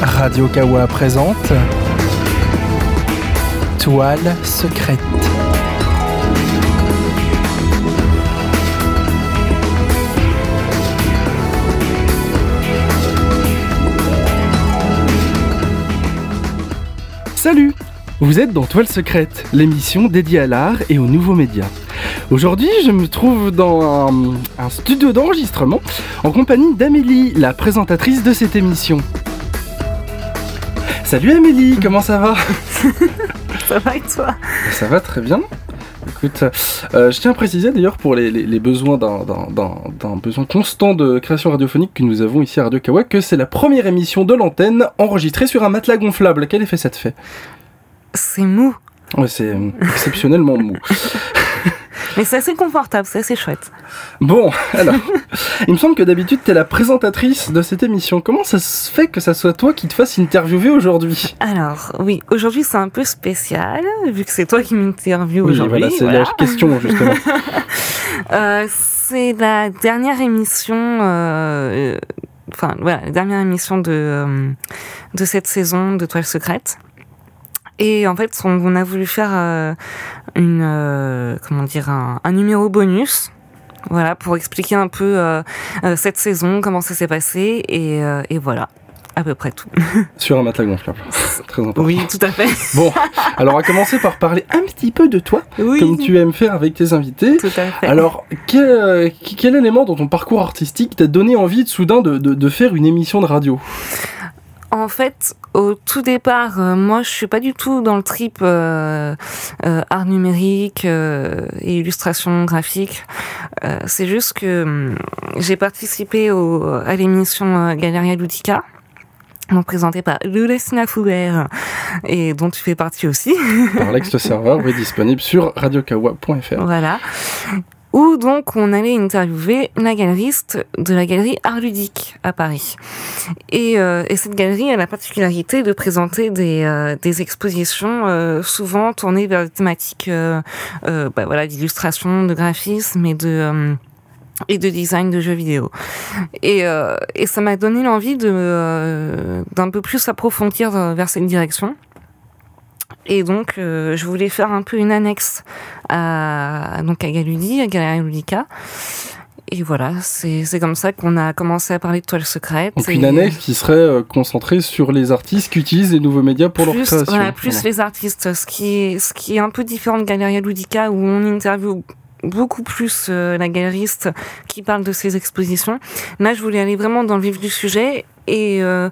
Radio Kawa présente Toile secrète. Salut Vous êtes dans Toile secrète, l'émission dédiée à l'art et aux nouveaux médias. Aujourd'hui, je me trouve dans un, studio d'enregistrement en compagnie d'Amélie, la présentatrice de cette émission. Salut Amélie, comment ça va Ça va et toi Ça va très bien. Écoute, euh, je tiens à préciser d'ailleurs pour les, les- les besoins d'un besoin constant de création radiophonique que nous avons ici à Radio Kawa que c'est la première émission de l'antenne enregistrée sur un matelas gonflable. Quel effet ça te fait? C'est mou, Ouais, c'est euh, exceptionnellement mou. mais c'est assez confortable, c'est assez chouette. Bon, alors, il me semble que d'habitude t'es la présentatrice de cette émission. Comment ça se fait que ça soit toi qui te fasse interviewer aujourd'hui? Alors, oui, aujourd'hui c'est un peu spécial, vu que c'est toi qui m'interviewe Oui, aujourd'hui. voilà, c'est voilà. la question justement. Euh, c'est la dernière émission, euh, euh, enfin voilà, la dernière émission de, euh, de cette saison de Toile Secrète. Et en fait, on, on a voulu faire euh, une, euh, comment dire, un, un numéro bonus. Voilà, pour expliquer un peu euh, cette saison, comment ça s'est passé, et, et voilà, à peu près tout. Sur un matelas gonflable. Très important. Oui, tout à fait. Bon, alors on va commencer par parler un petit peu de toi, Oui, comme tu aimes faire avec tes invités. tout à fait. Alors, quel, quel élément dans ton parcours artistique t'a donné envie de soudain de, de- de faire une émission de radio? En fait, au tout départ, euh, moi, je suis pas du tout dans le trip euh, euh, art numérique euh, et illustration graphique. Euh, c'est juste que hum, j'ai participé au, à l'émission Galeria Ludica. Donc présentée par Lulesina Foubert et dont tu fais partie aussi. par l'ex-serveur, oui, disponible sur radiokawa.fr. Voilà. Où donc on allait interviewer la galeriste de la galerie Art Ludique à Paris. Et, euh, et cette galerie a la particularité de présenter des, euh, des expositions euh, souvent tournées vers des thématiques euh, euh, bah voilà, d'illustration, de graphisme et de... euh, et de design de jeux vidéo. Et, euh, et ça m'a donné l'envie de euh, d'un peu plus approfondir vers cette direction. Et donc, euh, je voulais faire un peu une annexe à, donc à Galudi, à Galeria Ludica. Et voilà, c'est comme ça qu'on a commencé à parler de toiles secrètes. Donc et une annexe qui serait euh, concentrée sur les artistes qui utilisent les nouveaux médias pour leur création. voilà, plus les artistes, ce qui est, ce qui est un peu différent de Galeria Ludica où on interviewe beaucoup plus euh, la galeriste qui parle de ses expositions. Là, je voulais aller vraiment dans le vif du sujet et euh,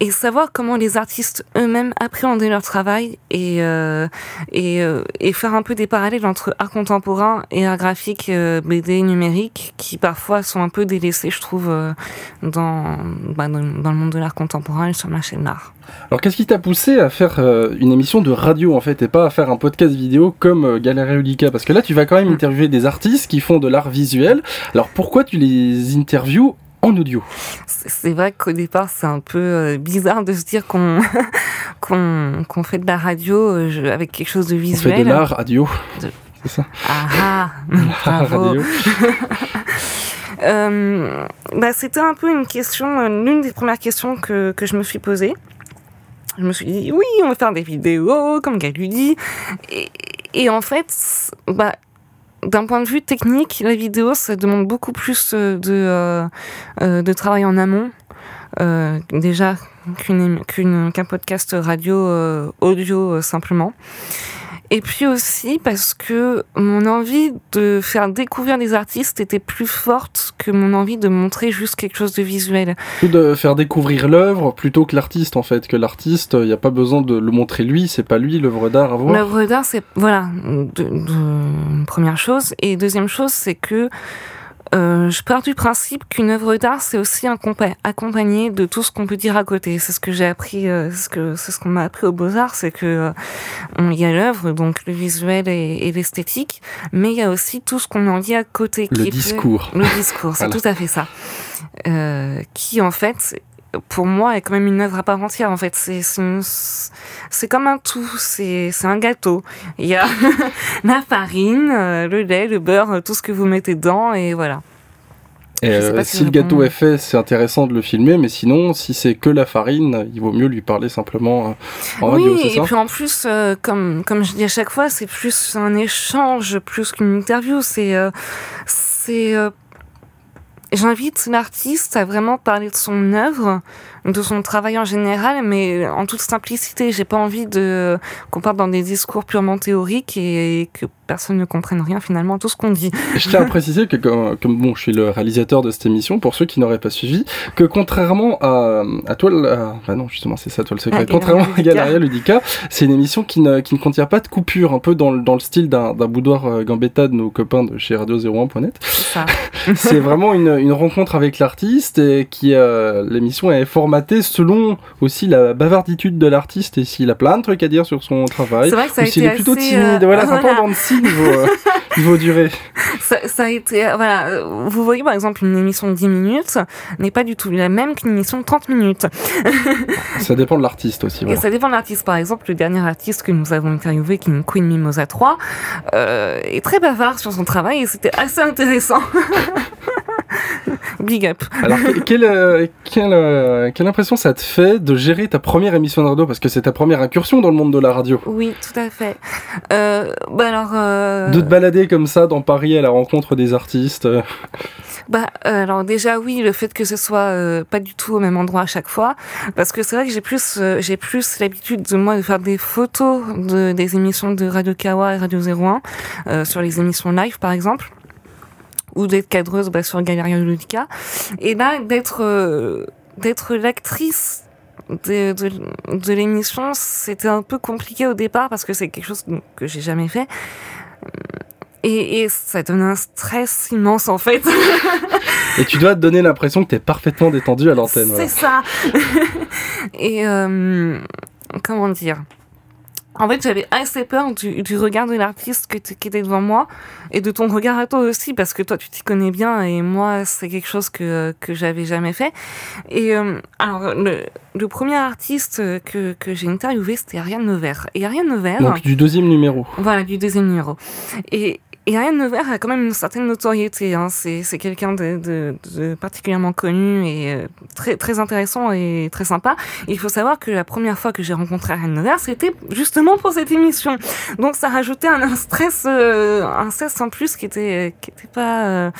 et savoir comment les artistes eux-mêmes appréhendaient leur travail et euh, et, euh, et faire un peu des parallèles entre art contemporain et art graphique euh, BD numérique qui parfois sont un peu délaissés, je trouve, euh, dans, bah, dans dans le monde de l'art contemporain et sur le marché de l'art. Alors qu'est-ce qui t'a poussé à faire euh, une émission de radio en fait et pas à faire un podcast vidéo comme euh, Galeria Ludica Parce que là tu vas quand même Mm. interviewer des artistes qui font de l'art visuel. Alors pourquoi tu les interviews en audio C'est vrai qu'au départ, c'est un peu euh, bizarre de se dire qu'on fait de la radio euh, avec quelque chose de On visuel. fait de l'art radio. De- C'est ça Ah ah, radio. Euh, bah, c'était un peu une question, l'une des premières questions que, que je me suis posée. Je me suis dit, oui, on va faire des vidéos, comme Galudi. Et, et en fait, bah, d'un point de vue technique, la vidéo, ça demande beaucoup plus euh, de, euh, euh, de travail en amont. Déjà qu'un podcast radio audio simplement. Et puis aussi parce que mon envie de faire découvrir des artistes était plus forte que mon envie de montrer juste quelque chose de visuel. De faire découvrir l'œuvre plutôt que l'artiste en fait. Que l'artiste, il n'y a pas besoin de le montrer lui, c'est pas lui l'œuvre d'art à voir. L'œuvre d'art, c'est voilà, de, de- première chose. Et deuxième chose, c'est que euh, je pars du principe qu'une œuvre d'art, c'est aussi accompa- accompagné de tout ce qu'on peut dire à côté. C'est ce que j'ai appris, euh, c'est ce que c'est ce qu'on m'a appris aux beaux arts, c'est que euh, on- y a l'œuvre, donc le visuel et, et l'esthétique, mais il y a aussi tout ce qu'on en dit à côté. Le qui discours. Le discours, c'est Voilà. tout à fait ça. Euh, qui en fait, pour moi, est quand même une œuvre à part entière. En fait, c'est comme un tout. C'est un gâteau. Il y a la farine, euh, le lait, le beurre, euh, tout ce que vous mettez dedans, et voilà. Et euh, si, le gâteau est fait, c'est intéressant de le filmer, mais sinon, si c'est que la farine, il vaut mieux lui parler simplement en radio, c'est ça Oui, et puis en plus, euh, comme, comme je dis à chaque fois, c'est plus un échange, plus qu'une interview. C'est c'est J'invite l'artiste à vraiment parler de son œuvre, de son travail en général, mais en toute simplicité. J'ai pas envie de qu'on parte dans des discours purement théoriques et que personne ne comprenne rien finalement tout ce qu'on dit. Je tiens à préciser que comme, comme, bon, je suis le réalisateur de cette émission, pour ceux qui n'auraient pas suivi, que contrairement à, à toi, bah non justement c'est ça toi le secret, contrairement à Galeria Ludica, c'est une émission qui ne, qui ne contient pas de coupure, un peu dans, dans le style d'un boudoir euh, gambetta de nos copains de chez Radio01.net. c'est vraiment une, une, rencontre avec l'artiste et qui euh, l'émission est formatée selon aussi la bavarditude de l'artiste et s'il a plein de trucs à dire sur son travail, ou s'il est plutôt timide, euh, voilà, c'est un peu niveau, euh, niveau durée. Ça, ça, a été, euh, voilà, euh, vous voyez par exemple une émission de 10 minutes n'est pas du tout la même qu'une émission de 30 minutes. ça dépend de l'artiste aussi. Voilà. Et ça dépend de l'artiste. Par exemple, le dernier artiste que nous avons interviewé, qui est une Queen Mimosa 3, euh, est très bavard sur son travail et c'était assez intéressant. Big up. Alors, quelle, euh, quelle, euh, quelle, impression ça te fait de gérer ta première émission de radio Parce que c'est ta première incursion dans le monde de la radio. Oui, tout à fait. Euh, bah alors, euh... De te balader comme ça dans Paris à la rencontre des artistes bah, alors déjà oui, le fait que ce soit pas du tout au même endroit à chaque fois, parce que c'est vrai que j'ai plus j'ai plus l'habitude de moi de faire des photos de, des émissions de Radio Kawa et Radio 01 sur les émissions live par exemple ou d'être cadreuse bah, sur Galeria Ludica. Et là, d'être euh, d'être l'actrice de, de, de l'émission, c'était un peu compliqué au départ parce que c'est quelque chose que j'ai jamais fait. Et, et, ça donne un stress immense en fait. et tu dois te donner l'impression que tu es parfaitement détendu à l'antenne. C'est ça. et euh, comment dire? En fait, j'avais assez peur du, du regard de l'artiste qui était devant moi et de ton regard à toi aussi, parce que toi, tu t'y connais bien et moi, c'est quelque chose que, que j'avais jamais fait. Et euh, alors, le, le, premier artiste que, que j'ai interviewé, c'était Ariane Nevers. Et Ariane Nevers. Donc, du deuxième numéro. Voilà, du deuxième numéro. Et, et Ariane Nevers a quand même une certaine notoriété. Hein. C'est, quelqu'un de, de, de, particulièrement connu et euh, très, très intéressant et très sympa. Il faut savoir que la première fois que j'ai rencontré Ariane Nevers, c'était justement pour cette émission. Donc ça rajoutait un, stress, euh, un stress en plus qui était, qui était pas, euh,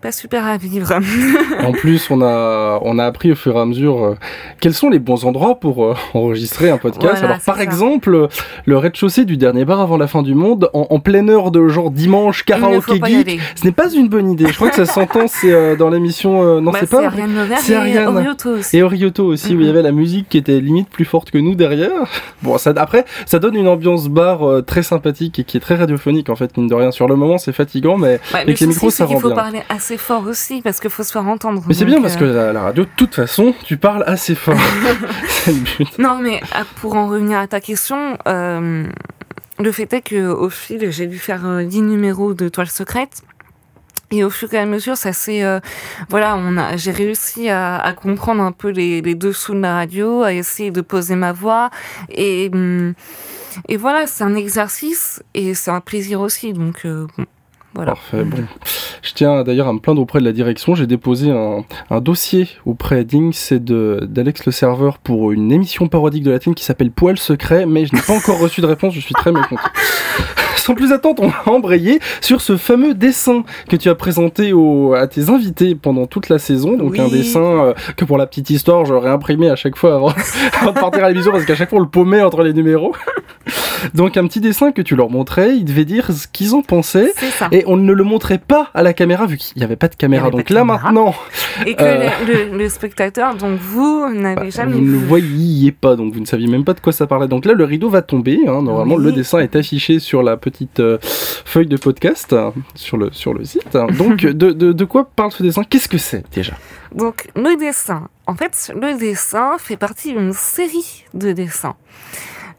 pas super à vivre. en plus, on a, on a appris au fur et à mesure euh, quels sont les bons endroits pour euh, enregistrer un podcast. Voilà, Alors, par ça. exemple, le rez-de-chaussée du dernier bar avant la fin du monde, en, en pleine heure de genre dimanche, karaoké geek, ce n'est pas une bonne idée. Je crois que ça s'entend, c'est euh, dans l'émission. non, Bah, c'est pas. Ariane c'est et Ariane. Orioto aussi. Et Orioto aussi, où il y avait la musique qui était limite plus forte que nous derrière. Bon, ça, après, ça donne une ambiance bar très sympathique et qui est très radiophonique en fait, mine de rien. Sur le moment, c'est fatigant, mais Ouais, avec le les micros, ça rend faut bien. parler assez fort aussi parce qu'il faut se faire entendre. Mais c'est bien parce que euh, la, la radio, de toute façon, tu parles assez fort. c'est le but. Non, mais euh, pour en revenir à ta question, euh, le fait est que au fil, j'ai dû faire euh, 10 numéros de Toile secrète. Et au fur et à mesure, ça s'est, euh, voilà, on a, j'ai réussi à, à comprendre un peu les, les dessous de la radio, à essayer de poser ma voix, et hum, et voilà, c'est un exercice et c'est un plaisir aussi, donc euh, bon, voilà. Parfait. Bon, je tiens d'ailleurs à me plaindre auprès de la direction. J'ai déposé un, un dossier auprès d'Inks et de d'Alex le serveur pour une émission parodique de la télé qui s'appelle Poil secret, mais je n'ai pas encore reçu de réponse. Je suis très mécontent. Sans plus attendre, on va embrayer sur ce fameux dessin que tu as présenté au, à tes invités pendant toute la saison. Donc Oui. un dessin euh, que pour la petite histoire, j'aurais imprimé à chaque fois avant, avant de partir à l'émission parce qu'à chaque fois on le paumait entre les numéros. Donc un petit dessin que tu leur montrais, ils devaient dire ce qu'ils en pensaient. Et on ne le montrait pas à la caméra vu qu'il n'y avait pas de caméra. Donc de là caméra. maintenant, Et que euh, le, le- le spectateur, donc vous, n'avez jamais vous ne le voyiez pas, donc vous ne saviez même pas de quoi ça parlait. Donc là, le rideau va tomber. hein. Normalement, Oui. le dessin est affiché sur la petite euh, feuille de podcast hein, sur le sur le site. hein. Donc de, de, de quoi parle ce dessin? Qu'est-ce que c'est déjà? Donc le dessin, en fait, le dessin fait partie d'une série de dessins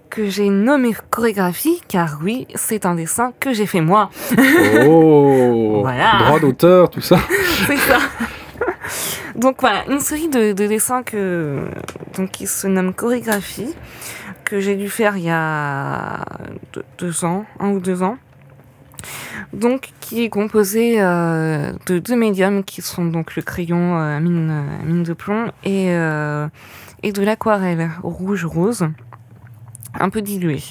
que j'ai nommé chorégraphie, car oui, c'est un dessin que j'ai fait moi. Oh, Voilà. droit d'auteur, tout ça. C'est ça. Donc voilà, une série de, de dessins que, donc, qui se nomme chorégraphie, que j'ai dû faire il y a deux, ans, un ou deux ans. donc qui est composé euh, de deux médiums qui sont donc le crayon à mine, mine, de plomb et, et de l'aquarelle rouge-rose, un peu dilué.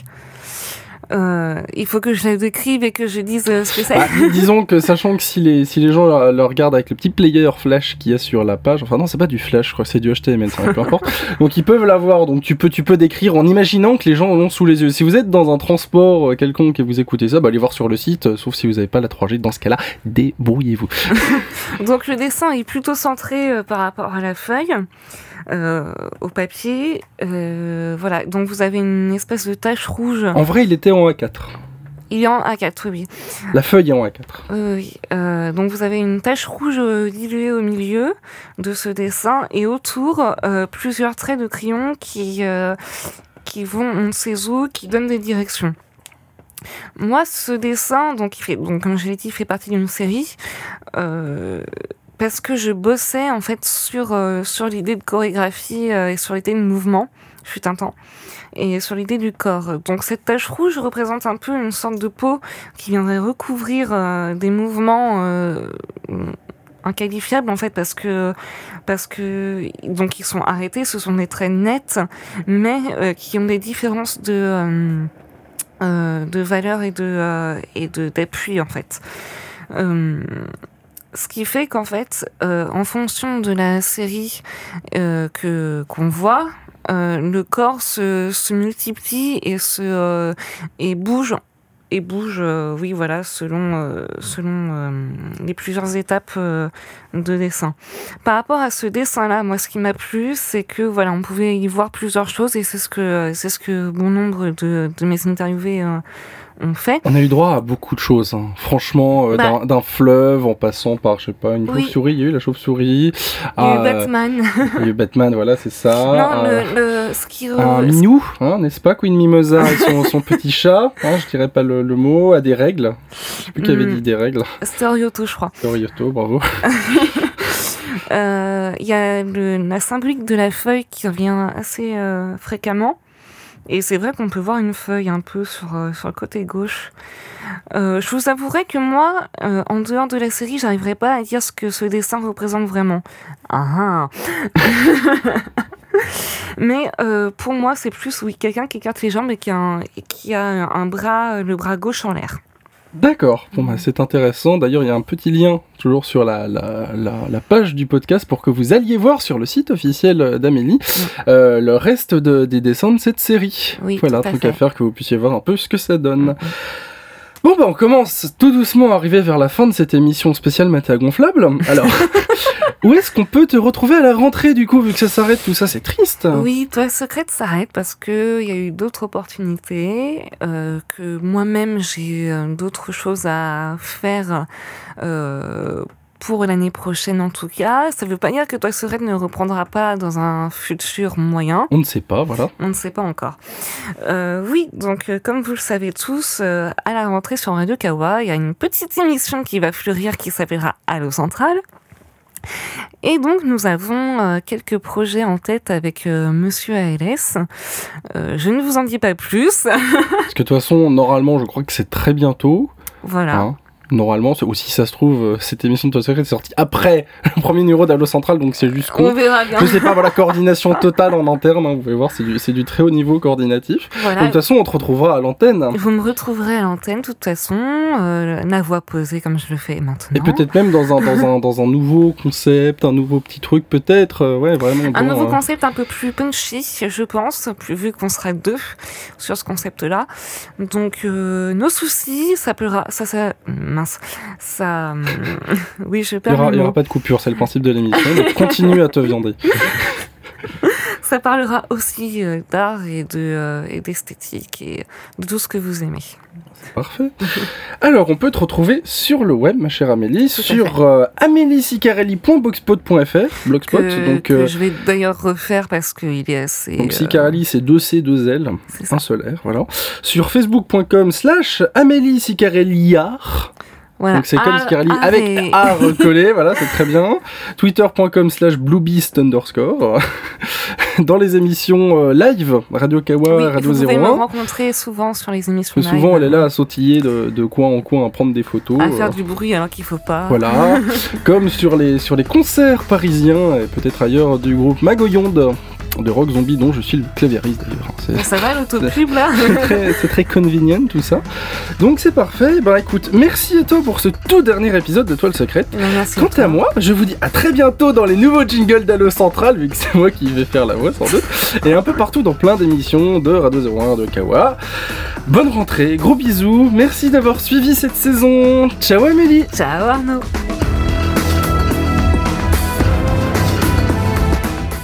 Euh, il faut que je la décrive et que je dise euh, ce que c'est. Bah, disons que sachant que si les, si les gens le, regardent avec le petit player flash qu'il y a sur la page, enfin non c'est pas du flash, je crois que c'est du HTML, ça peu importe. Donc ils peuvent l'avoir, donc tu peux, tu peux décrire en imaginant que les gens l'ont sous les yeux. Si vous êtes dans un transport euh, quelconque et vous écoutez ça, bah allez voir sur le site, sauf si vous n'avez pas la 3G, dans ce cas-là, débrouillez-vous. donc le dessin est plutôt centré par rapport à la feuille. Euh, au papier. Voilà, donc vous avez une espèce de tache rouge. En vrai, il était en A4. Il est en A4, oui. La feuille est en A4. oui. Euh, donc vous avez une tache rouge diluée au milieu de ce dessin et autour plusieurs traits de crayon qui, qui vont ces eaux, qui donnent des directions. Moi, ce dessin, donc, il fait, donc comme je l'ai dit, il fait partie d'une série parce que je bossais en fait sur euh, sur l'idée de chorégraphie euh, et sur l'idée de mouvement fut un temps et sur l'idée du corps. Donc cette tache rouge représente un peu une sorte de peau qui viendrait recouvrir euh, des mouvements inqualifiables en fait parce que parce que donc ils sont arrêtés, ce sont des traits nets mais qui ont des différences de de valeur et de et de d'appui en fait ce qui fait qu'en fait, euh, en fonction de la série euh, que qu'on voit, euh, le corps se, se, multiplie et se et bouge et bouge, oui voilà, selon selon les plusieurs étapes de dessin. Par rapport à ce dessin-là, moi, ce qui m'a plu, c'est que voilà, on pouvait y voir plusieurs choses et c'est ce que c'est ce que bon nombre de, de mes interviewés on fait. On a eu droit à beaucoup de choses, hein. franchement, euh, bah. d'un fleuve en passant par, je sais pas, une chauve-souris, il y a eu la chauve-souris. Il y a eu Batman. il y a eu Batman, voilà, c'est ça. Non, le, le, ce qui, un minou, hein, n'est-ce pas, Queen Mimosa et son, son petit chat, hein, je dirais pas le, mot, a des règles. Je sais plus qui avait hmm. dit des règles. Storioto, je crois. Storioto, bravo. Euh, il y a la symbolique de la feuille qui revient assez euh, fréquemment. Et c'est vrai qu'on peut voir une feuille un peu sur, euh, sur le côté gauche. Euh, je vous avouerai que moi, euh, en dehors de la série, j'arriverai pas à dire ce que ce dessin représente vraiment. Ah, ah. Mais pour moi, c'est plus oui, quelqu'un qui écarte les jambes et qui a qui a un bras, le bras gauche en l'air. D'accord, bon, bah, c'est intéressant. D'ailleurs, il y a un petit lien toujours sur la, la, la, page du podcast pour que vous alliez voir sur le site officiel d'Amélie euh, le reste des dessins de cette série. Oui, voilà, un truc à faire que vous puissiez voir un peu ce que ça donne. Bon bah on commence tout doucement à arriver vers la fin de cette émission spéciale Maté gonflable. Alors, où est-ce qu'on peut te retrouver à la rentrée du coup vu que ça s'arrête tout ça c'est triste. Oui, toi secrète s'arrête parce que il y a eu d'autres opportunités, euh, que moi-même j'ai euh, d'autres choses à faire euh, pour l'année prochaine en tout cas. Ça ne veut pas dire que Toi Sereine ne reprendra pas dans un futur moyen. On ne sait pas, voilà. On ne sait pas encore. Euh, oui, donc euh, comme vous le savez tous, euh, à la rentrée sur Radio Kawa, il y a une petite émission qui va fleurir qui s'appellera Allo Central. Et donc nous avons quelques projets en tête avec Monsieur ALS. je ne vous en dis pas plus. Parce que de toute façon, normalement, je crois que c'est très bientôt. Voilà. Hein normalement, aussi ça se trouve, euh, cette émission de Toy Secret est sortie après le premier numéro d'Allo Central, donc c'est juste On verra bien. Je sais pas, voilà, coordination totale en interne, hein, vous pouvez voir, c'est du, du, très haut niveau coordinatif. de toute façon, on te retrouvera à l'antenne. Vous me retrouverez à l'antenne, de toute façon, euh, la voix posée comme je le fais maintenant. Et peut-être même dans un, dans, un, dans un nouveau concept, un nouveau petit truc, peut-être, euh, ouais, vraiment. Un nouveau concept un peu plus punchy, je pense, plus vu qu'on sera deux sur ce concept-là. Donc, nos soucis, ça peut, ça, ça, ça. Euh, oui, je perds. Il n'y aura, pas de coupure, c'est le principe de l'émission. continue à te viander. ça parlera aussi euh, d'art et de euh, et d'esthétique et de tout ce que vous aimez. Parfait. Alors, on peut te retrouver sur le web, ma chère Amélie, sur euh, améliesicarelli.blogspot.fr. Blogspot, donc. Que je vais d'ailleurs refaire parce qu'il est assez. Donc, Sicarelli, c'est 2C, 2L, un seul R, voilà. Sur facebook.com slash Amélie donc c'est comme Scarly avec A recollé, voilà, c'est très bien. Twitter.com slash bluebeast underscore. dans les émissions euh, live, Radio Kawa, Oui, Radio vous pouvez me 01. rencontrer souvent sur les émissions Mais live. souvent, elle est là à sautiller de, de coin en coin, à prendre des photos. À euh, faire du bruit alors qu'il faut pas. Voilà, comme sur les, sur les concerts parisiens et peut-être ailleurs du groupe Magoyonde de rock zombie dont je suis le claviériste d'ailleurs. Ça va l'autopub là c'est très, convenient tout ça. Donc c'est parfait. Bah écoute, merci à toi pour ce tout dernier épisode de Toile Secrète. Ben, Merci. Quant toi. à moi, je vous dis à très bientôt dans les nouveaux jingles d'Allo Central, vu que c'est moi qui vais faire la voix sans doute, et un peu partout dans plein d'émissions de Radio 01, de Kawa. Bonne rentrée, gros bisous, merci d'avoir suivi cette saison. Ciao Amélie Ciao Arnaud.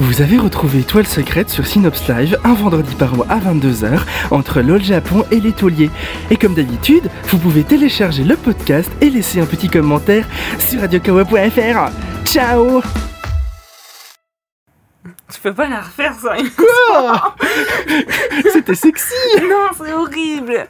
Vous avez retrouvé Toile Secrète sur Synops Live un vendredi par mois à 22h entre LOL Japon et les tauliers. Et comme d'habitude, vous pouvez télécharger le podcast et laisser un petit commentaire sur radiokawa.fr. Ciao! Tu peux pas la refaire ça. C'était sexy! Non, c'est horrible